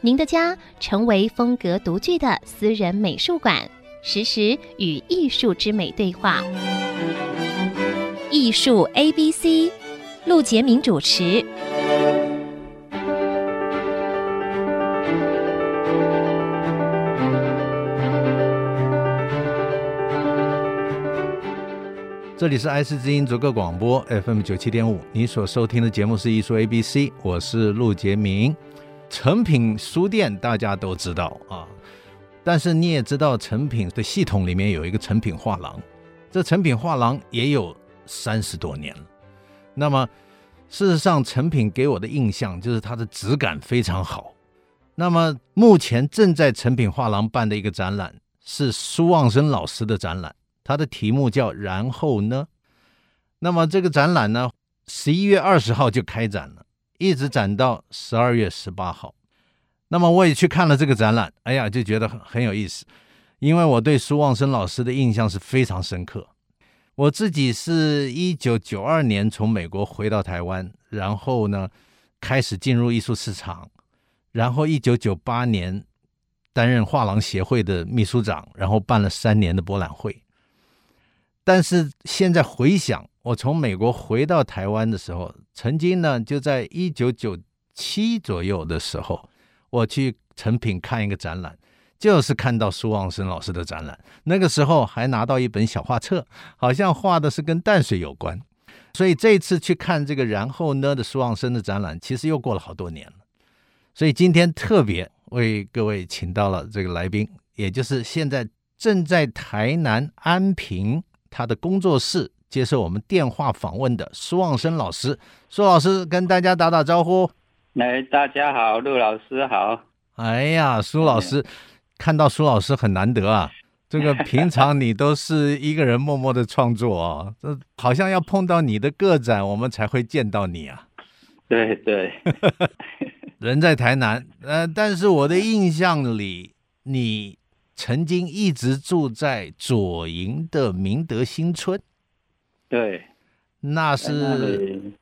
您的家成为风格独具的私人美术馆，实时与艺术之美对话。艺术 A B C，陆杰明主持。这里是爱思之音逐客广播 FM 九七点五，你所收听的节目是艺术 A B C，我是陆杰明。成品书店大家都知道啊，但是你也知道，成品的系统里面有一个成品画廊，这成品画廊也有三十多年了。那么，事实上，成品给我的印象就是它的质感非常好。那么，目前正在成品画廊办的一个展览是苏旺生老师的展览，它的题目叫“然后呢”。那么，这个展览呢，十一月二十号就开展了。一直展到十二月十八号，那么我也去看了这个展览，哎呀，就觉得很很有意思，因为我对苏旺生老师的印象是非常深刻。我自己是一九九二年从美国回到台湾，然后呢，开始进入艺术市场，然后一九九八年担任画廊协会的秘书长，然后办了三年的博览会。但是现在回想，我从美国回到台湾的时候，曾经呢，就在一九九七左右的时候，我去成品看一个展览，就是看到苏旺生老师的展览。那个时候还拿到一本小画册，好像画的是跟淡水有关。所以这次去看这个然后呢的苏旺生的展览，其实又过了好多年了。所以今天特别为各位请到了这个来宾，也就是现在正在台南安平。他的工作室接受我们电话访问的苏望生老师，苏老师跟大家打打招呼。来，大家好，陆老师好。哎呀，苏老师，看到苏老师很难得啊。这个平常你都是一个人默默的创作啊，这好像要碰到你的个展，我们才会见到你啊。对对，人在台南，呃，但是我的印象里你。曾经一直住在左营的明德新村，对，那是那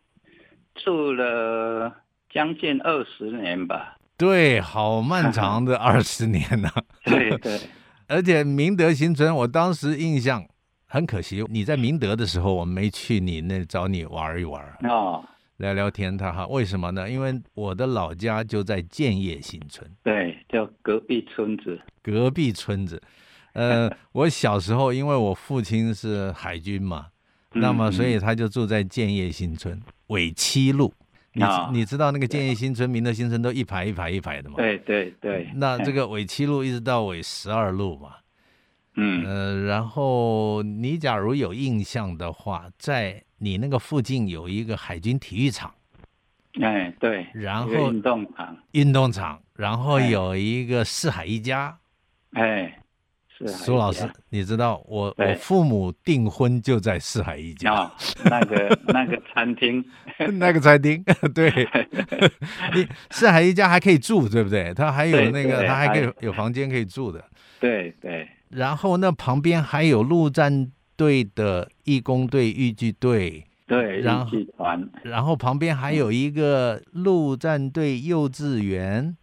住了将近二十年吧。对，好漫长的 二十年呐、啊。对对，而且明德新村，我当时印象很可惜，你在明德的时候，我没去你那找你玩一玩。哦。聊聊天，他哈，为什么呢？因为我的老家就在建业新村，对，叫隔壁村子。隔壁村子，呃，我小时候因为我父亲是海军嘛，那么所以他就住在建业新村尾七路。你你知道那个建业新村、民德新村都一排一排一排的嘛？对对对。那这个尾七路一直到尾十二路嘛。嗯。呃，然后你假如有印象的话，在。你那个附近有一个海军体育场，哎，对，然后运动场，运动场，然后有一个四海一家，哎，苏老师，你知道我我父母订婚就在四海一家，哦、那个 那个餐厅，那个餐厅，对，你四海一家还可以住，对不对？他还有那个，他还可以有房间可以住的，对对。然后那旁边还有陆战队的义工队、豫剧队，对，然后然后旁边还有一个陆战队幼稚园，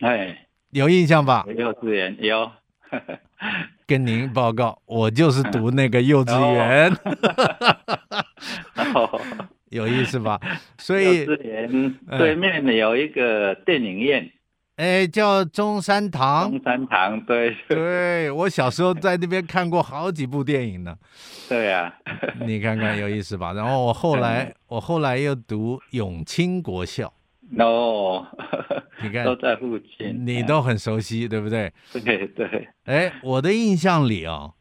哎，有印象吧？幼稚园有，跟您报告，我就是读那个幼稚园，哦、有意思吧？所以幼稚园对面有一个电影院。哎，叫中山堂。中山堂，对对，我小时候在那边看过好几部电影呢。对呀、啊，你看看有意思吧？然后我后来，我后来又读永清国校。哦，你看 都在附近，你都很熟悉，对不对？对对。哎，我的印象里啊，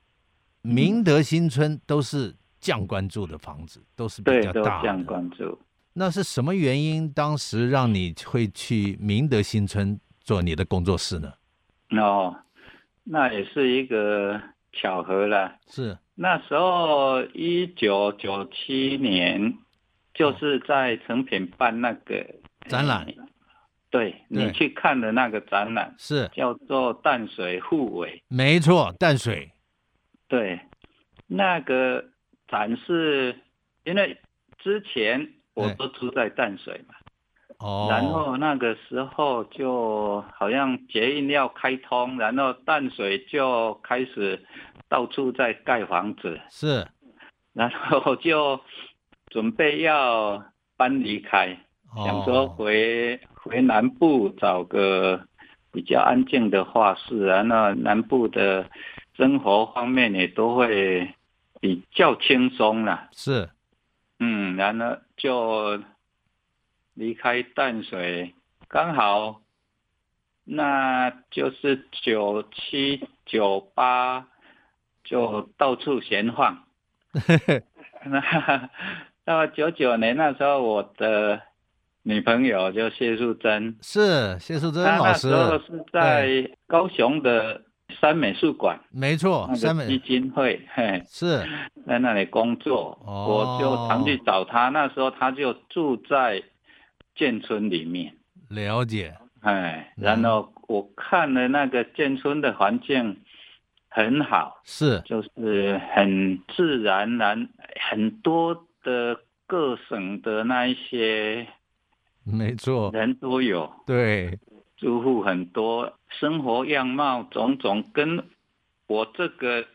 明德新村都是将官住的房子，都是比较大的。将官住。那是什么原因？当时让你会去明德新村？做你的工作室呢？哦，那也是一个巧合了。是那时候一九九七年，就是在成品办那个展览。对，你去看的那个展览是叫做淡水互为，没错，淡水。对，那个展示，因为之前我都住在淡水嘛。哦，然后那个时候就好像捷运要开通，然后淡水就开始到处在盖房子，是，然后就准备要搬离开，哦、想说回回南部找个比较安静的画室，然后南部的生活方面也都会比较轻松了。是，嗯，然后就。离开淡水，刚好，那就是九七九八，就到处闲晃。那到九九年那时候，我的女朋友就谢淑珍，是谢淑珍老师，那时候是在高雄的三美术馆，没错，三美基金会，嘿，是在那里工作，哦、我就常去找她。那时候她就住在。建村里面。了解，哎，然后我看了那个建村的环境很好，是，就是很自然，然很多的各省的那一些，没错，人都有，对，住户很多，生活样貌种种跟我这个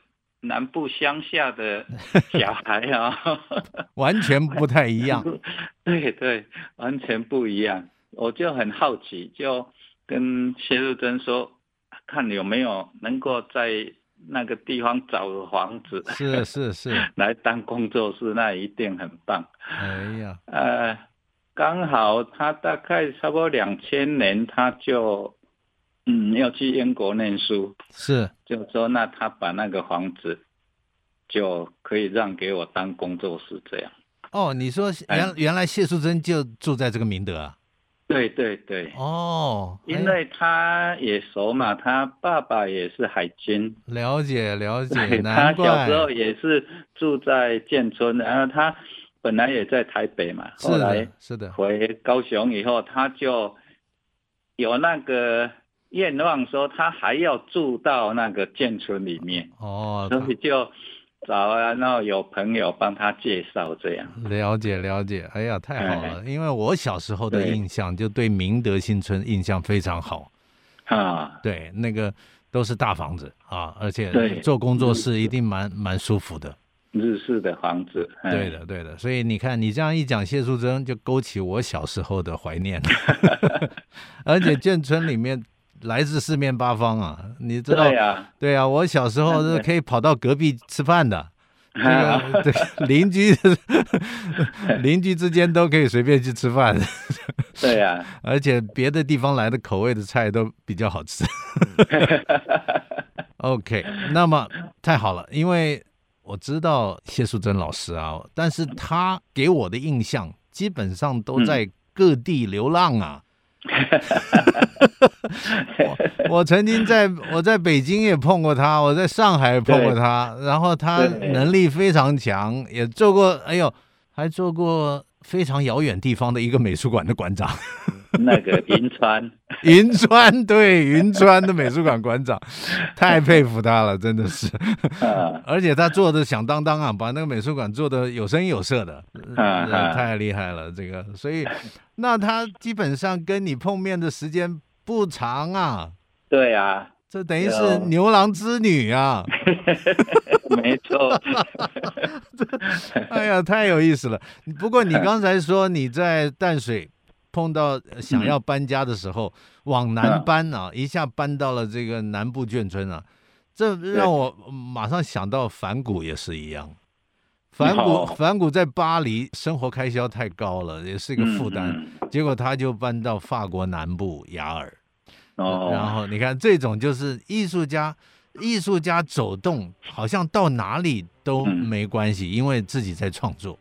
南部乡下的 小孩啊，完全不太一样。对对，完全不一样。我就很好奇，就跟谢淑珍说，看有没有能够在那个地方找个房子，是是是，来当工作室，那一定很棒。哎呀，呃，刚好他大概差不多两千年，他就嗯要去英国念书，是，就说那他把那个房子就可以让给我当工作室这样。哦，你说原原来谢淑珍就住在这个明德啊？对对对。哦，因为他也熟嘛，他爸爸也是海军。了解了解，他小时候也是住在建村，然后他本来也在台北嘛，后来是的，回高雄以后，他就有那个愿望，说他还要住到那个建村里面。哦，所以就。找啊，然后有朋友帮他介绍，这样了解了解。哎呀，太好了！哎、因为我小时候的印象就对明德新村印象非常好啊。对，那个都是大房子啊，而且做工作室一定蛮蛮舒服的。日式的房子，对的对的。所以你看，你这样一讲，谢淑珍就勾起我小时候的怀念。而且建村里面来自四面八方啊，你知道？对呀，对啊，我小时候 是可以跑到隔壁吃饭的，这个对邻居 邻居之间都可以随便去吃饭。对呀，而且别的地方来的口味的菜都比较好吃。OK，那么太好了，因为我知道谢淑珍老师啊，但是他给我的印象基本上都在各地流浪啊。我我曾经在我在北京也碰过他，我在上海也碰过他，然后他能力非常强，也做过，哎呦，还做过非常遥远地方的一个美术馆的馆长。那个银川，银川对银川的美术馆馆长，太佩服他了，真的是。而且他做的响当当啊，把那个美术馆做的有声有色的，太厉害了。这个，所以那他基本上跟你碰面的时间不长啊。对啊，这等于是牛郎织女啊。没错。哎呀，太有意思了。不过你刚才说你在淡水。碰到想要搬家的时候，嗯、往南搬啊，一下搬到了这个南部眷村啊，这让我马上想到梵谷也是一样。梵谷，梵谷在巴黎生活开销太高了，也是一个负担，嗯、结果他就搬到法国南部雅尔。哦，然后你看这种就是艺术家，艺术家走动好像到哪里都没关系，嗯、因为自己在创作。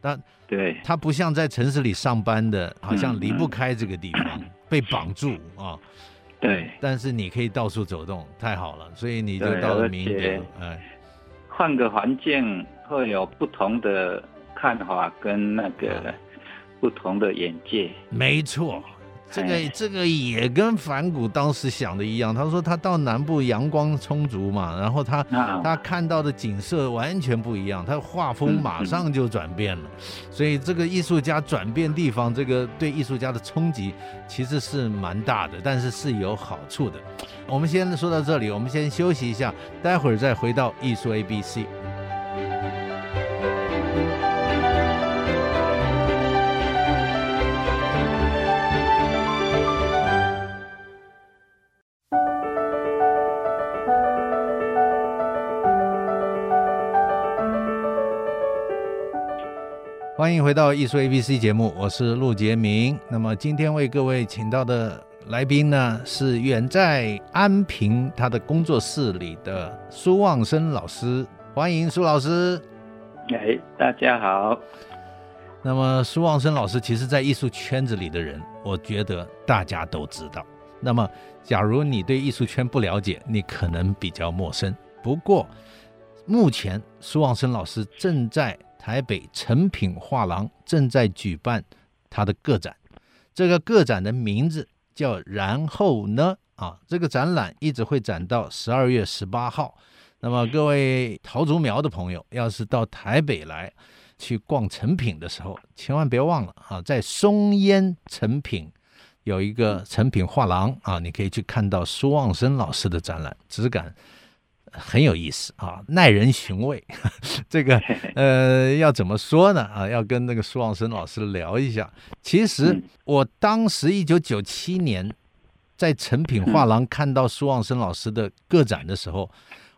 但对，他不像在城市里上班的，好像离不开这个地方，嗯、被绑住啊。对，但是你可以到处走动，太好了，所以你就到了明德，哎，换个环境会有不同的看法跟那个不同的眼界，没错。这个这个也跟梵谷当时想的一样，他说他到南部阳光充足嘛，然后他他看到的景色完全不一样，他画风马上就转变了，所以这个艺术家转变地方，这个对艺术家的冲击其实是蛮大的，但是是有好处的。我们先说到这里，我们先休息一下，待会儿再回到艺术 A B C。欢迎回到艺术 ABC 节目，我是陆杰明。那么今天为各位请到的来宾呢，是远在安平他的工作室里的苏旺生老师。欢迎苏老师。哎，大家好。那么苏旺生老师，其实在艺术圈子里的人，我觉得大家都知道。那么，假如你对艺术圈不了解，你可能比较陌生。不过，目前苏旺生老师正在台北诚品画廊正在举办他的个展，这个个展的名字叫“然后呢”啊，这个展览一直会展到十二月十八号。那么各位桃竹苗的朋友，要是到台北来去逛成品的时候，千万别忘了啊，在松烟成品有一个成品画廊啊，你可以去看到苏旺生老师的展览，质感。很有意思啊，耐人寻味。这个 呃，要怎么说呢？啊，要跟那个苏旺生老师聊一下。其实我当时一九九七年在成品画廊看到苏旺生老师的个展的时候，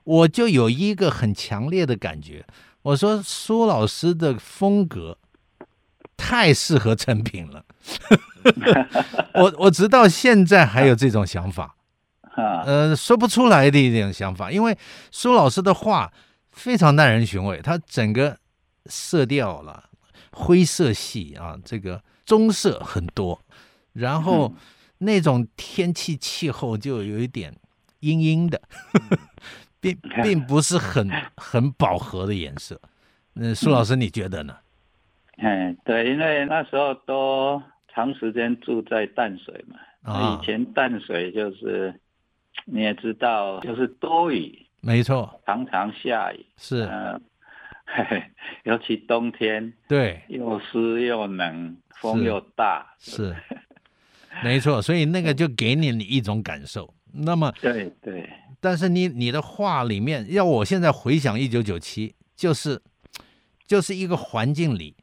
我就有一个很强烈的感觉。我说苏老师的风格太适合成品了。我我直到现在还有这种想法。呃，说不出来的一种想法，因为苏老师的话非常耐人寻味，他整个色调了，灰色系啊，这个棕色很多，然后那种天气气候就有一点阴阴的，并 并不是很很饱和的颜色。那苏老师你觉得呢？嗯，对，因为那时候都长时间住在淡水嘛，啊，以前淡水就是。你也知道，就是多雨，没错，常常下雨，是，呃，嘿嘿，尤其冬天，对，又湿又冷，风又大，是，是没错，所以那个就给你一种感受。那么，对对，但是你你的话里面，要我现在回想一九九七，就是就是一个环境里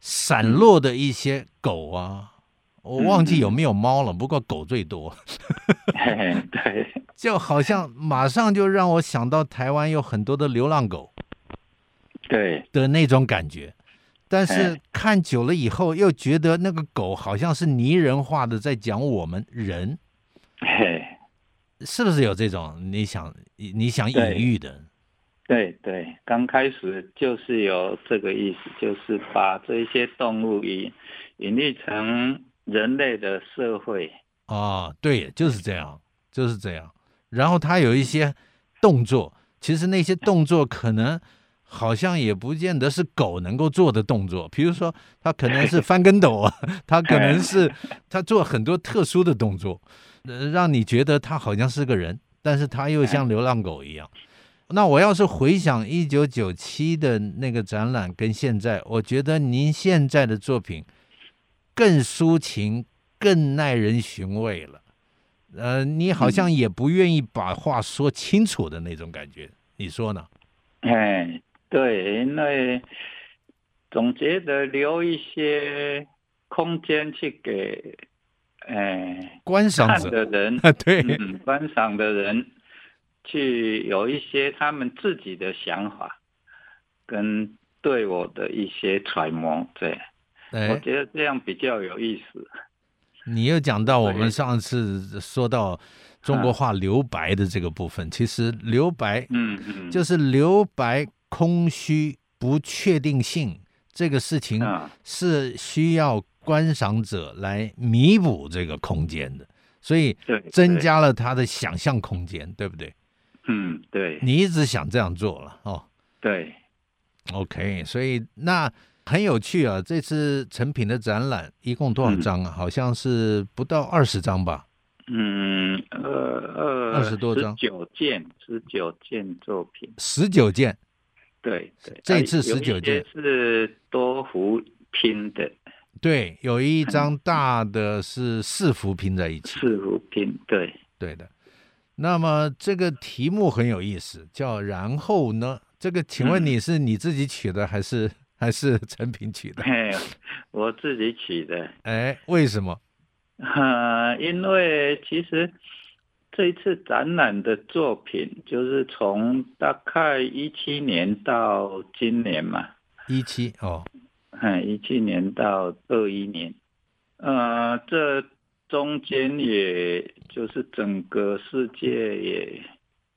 散落的一些狗啊。我忘记有没有猫了，嗯、不过狗最多。对，就好像马上就让我想到台湾有很多的流浪狗，对的那种感觉。但是看久了以后，又觉得那个狗好像是拟人化的，在讲我们人。是不是有这种你想你想隐喻的？对对，刚开始就是有这个意思，就是把这些动物隐隐喻成。人类的社会啊，对，就是这样，就是这样。然后他有一些动作，其实那些动作可能好像也不见得是狗能够做的动作。比如说，他可能是翻跟斗啊，他可能是 他做很多特殊的动作，让你觉得他好像是个人，但是他又像流浪狗一样。那我要是回想一九九七的那个展览跟现在，我觉得您现在的作品。更抒情，更耐人寻味了。呃，你好像也不愿意把话说清楚的那种感觉，嗯、你说呢？哎，对，因为总觉得留一些空间去给，哎，观赏者的人，对、嗯，观赏的人去有一些他们自己的想法，跟对我的一些揣摩，对。我觉得这样比较有意思。你又讲到我们上次说到中国画留白的这个部分，其实留白，嗯嗯，就是留白、空虚、不确定性这个事情，是需要观赏者来弥补这个空间的。所以增加了他的想象空间，对不对？嗯，对，你一直想这样做了哦。对，OK，所以那很有趣啊。这次成品的展览一共多少张啊？嗯、好像是不到二十张吧。嗯，呃呃，二十多张，十九件，十九件作品，十九件。对对，这次十九件是多幅拼的。对，有一张大的是四幅拼在一起。四幅拼，对对的。那么这个题目很有意思，叫“然后呢”。这个，请问你是你自己取的，还是、嗯、还是成品取的？我自己取的。哎，为什么？呃，因为其实这一次展览的作品，就是从大概一七年到今年嘛。一七哦，嗯，一七年到二一年，呃，这。中间也就是整个世界也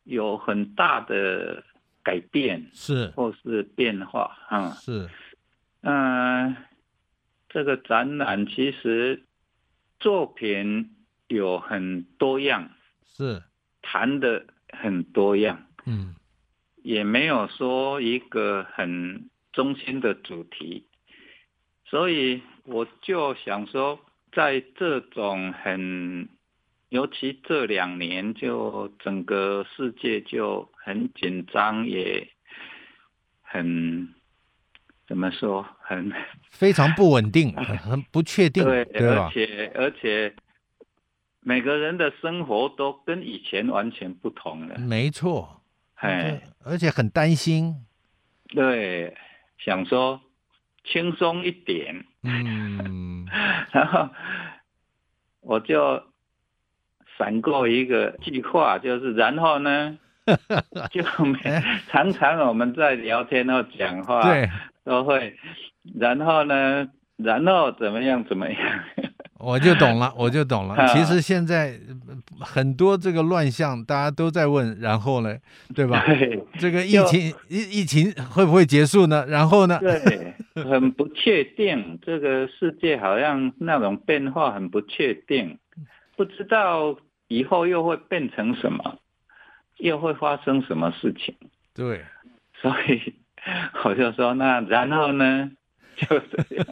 有很大的改变，是。或是变化啊，是，嗯、呃，这个展览其实作品有很多样，是。谈的很多样，嗯，也没有说一个很中心的主题，所以我就想说。在这种很，尤其这两年，就整个世界就很紧张，也很怎么说，很 非常不稳定，很很不确定，对？而且而且每个人的生活都跟以前完全不同了，没错，哎，而且很担心，对，想说。轻松一点，嗯，然后我就闪过一个计划，就是然后呢，就没常常我们在聊天或讲话，对，都会，然后呢，然后怎么样怎么样。我就懂了，我就懂了。其实现在很多这个乱象，大家都在问，然后呢，对吧？对，这个疫情疫疫情会不会结束呢？然后呢？对，很不确定。这个世界好像那种变化很不确定，不知道以后又会变成什么，又会发生什么事情。对，所以 我就说，那然后呢？就这样。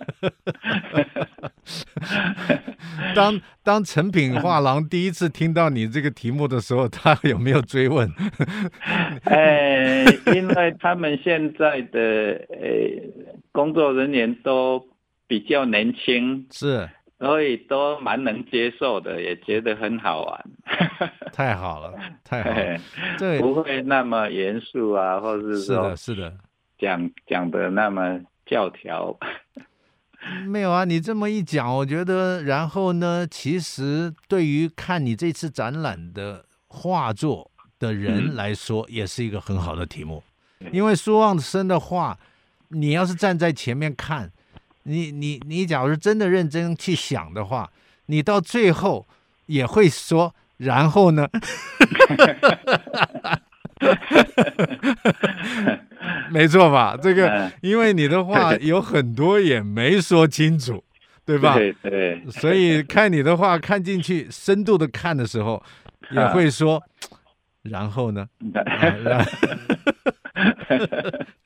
当当成品画廊第一次听到你这个题目的时候，他有没有追问？哎，因为他们现在的呃工作人员都比较年轻，是，所以都蛮能接受的，也觉得很好玩。太好了，太好了，对，不会那么严肃啊，或者是说是的，是的，讲讲的那么。教条。没有啊，你这么一讲，我觉得，然后呢，其实对于看你这次展览的画作的人来说，也是一个很好的题目，嗯、因为苏旺生的画，你要是站在前面看，你你你，假如真的认真去想的话，你到最后也会说，然后呢？没错吧？这个，因为你的话有很多也没说清楚，对吧？对对。所以看你的话看进去，深度的看的时候，也会说，然后呢？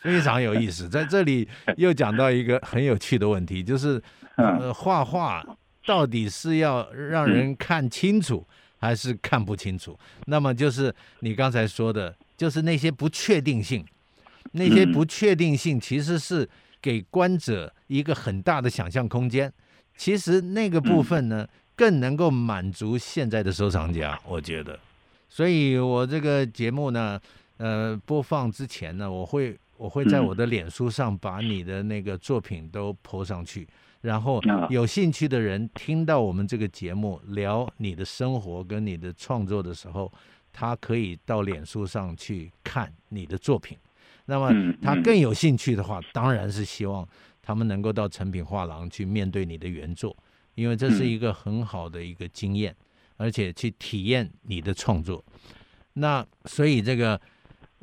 非常有意思。在这里又讲到一个很有趣的问题，就是，呃，画画到底是要让人看清楚，还是看不清楚？那么就是你刚才说的，就是那些不确定性。那些不确定性其实是给观者一个很大的想象空间。其实那个部分呢，更能够满足现在的收藏家，我觉得。所以我这个节目呢，呃，播放之前呢，我会我会在我的脸书上把你的那个作品都 po 上去，然后有兴趣的人听到我们这个节目聊你的生活跟你的创作的时候，他可以到脸书上去看你的作品。那么他更有兴趣的话，当然是希望他们能够到成品画廊去面对你的原作，因为这是一个很好的一个经验，而且去体验你的创作。那所以这个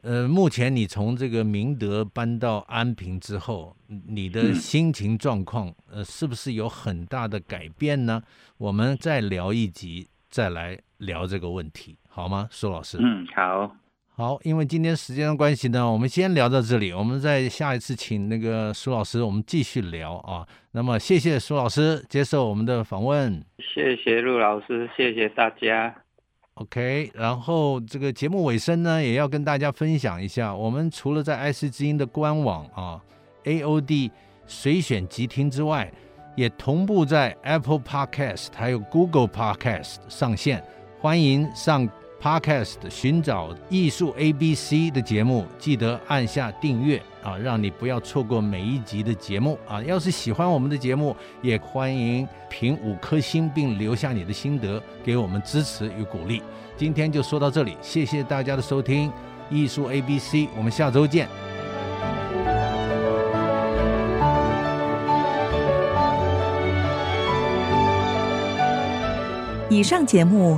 呃，目前你从这个明德搬到安平之后，你的心情状况，呃，是不是有很大的改变呢？我们再聊一集，再来聊这个问题，好吗，苏老师？嗯，好。好，因为今天时间的关系呢，我们先聊到这里。我们再下一次请那个苏老师，我们继续聊啊。那么谢谢苏老师接受我们的访问。谢谢陆老师，谢谢大家。OK，然后这个节目尾声呢，也要跟大家分享一下，我们除了在爱思之音的官网啊，AOD 随选即听之外，也同步在 Apple Podcast 还有 Google Podcast 上线，欢迎上。Podcast 寻找艺术 ABC 的节目，记得按下订阅啊，让你不要错过每一集的节目啊！要是喜欢我们的节目，也欢迎评五颗星并留下你的心得，给我们支持与鼓励。今天就说到这里，谢谢大家的收听，艺术 ABC，我们下周见。以上节目。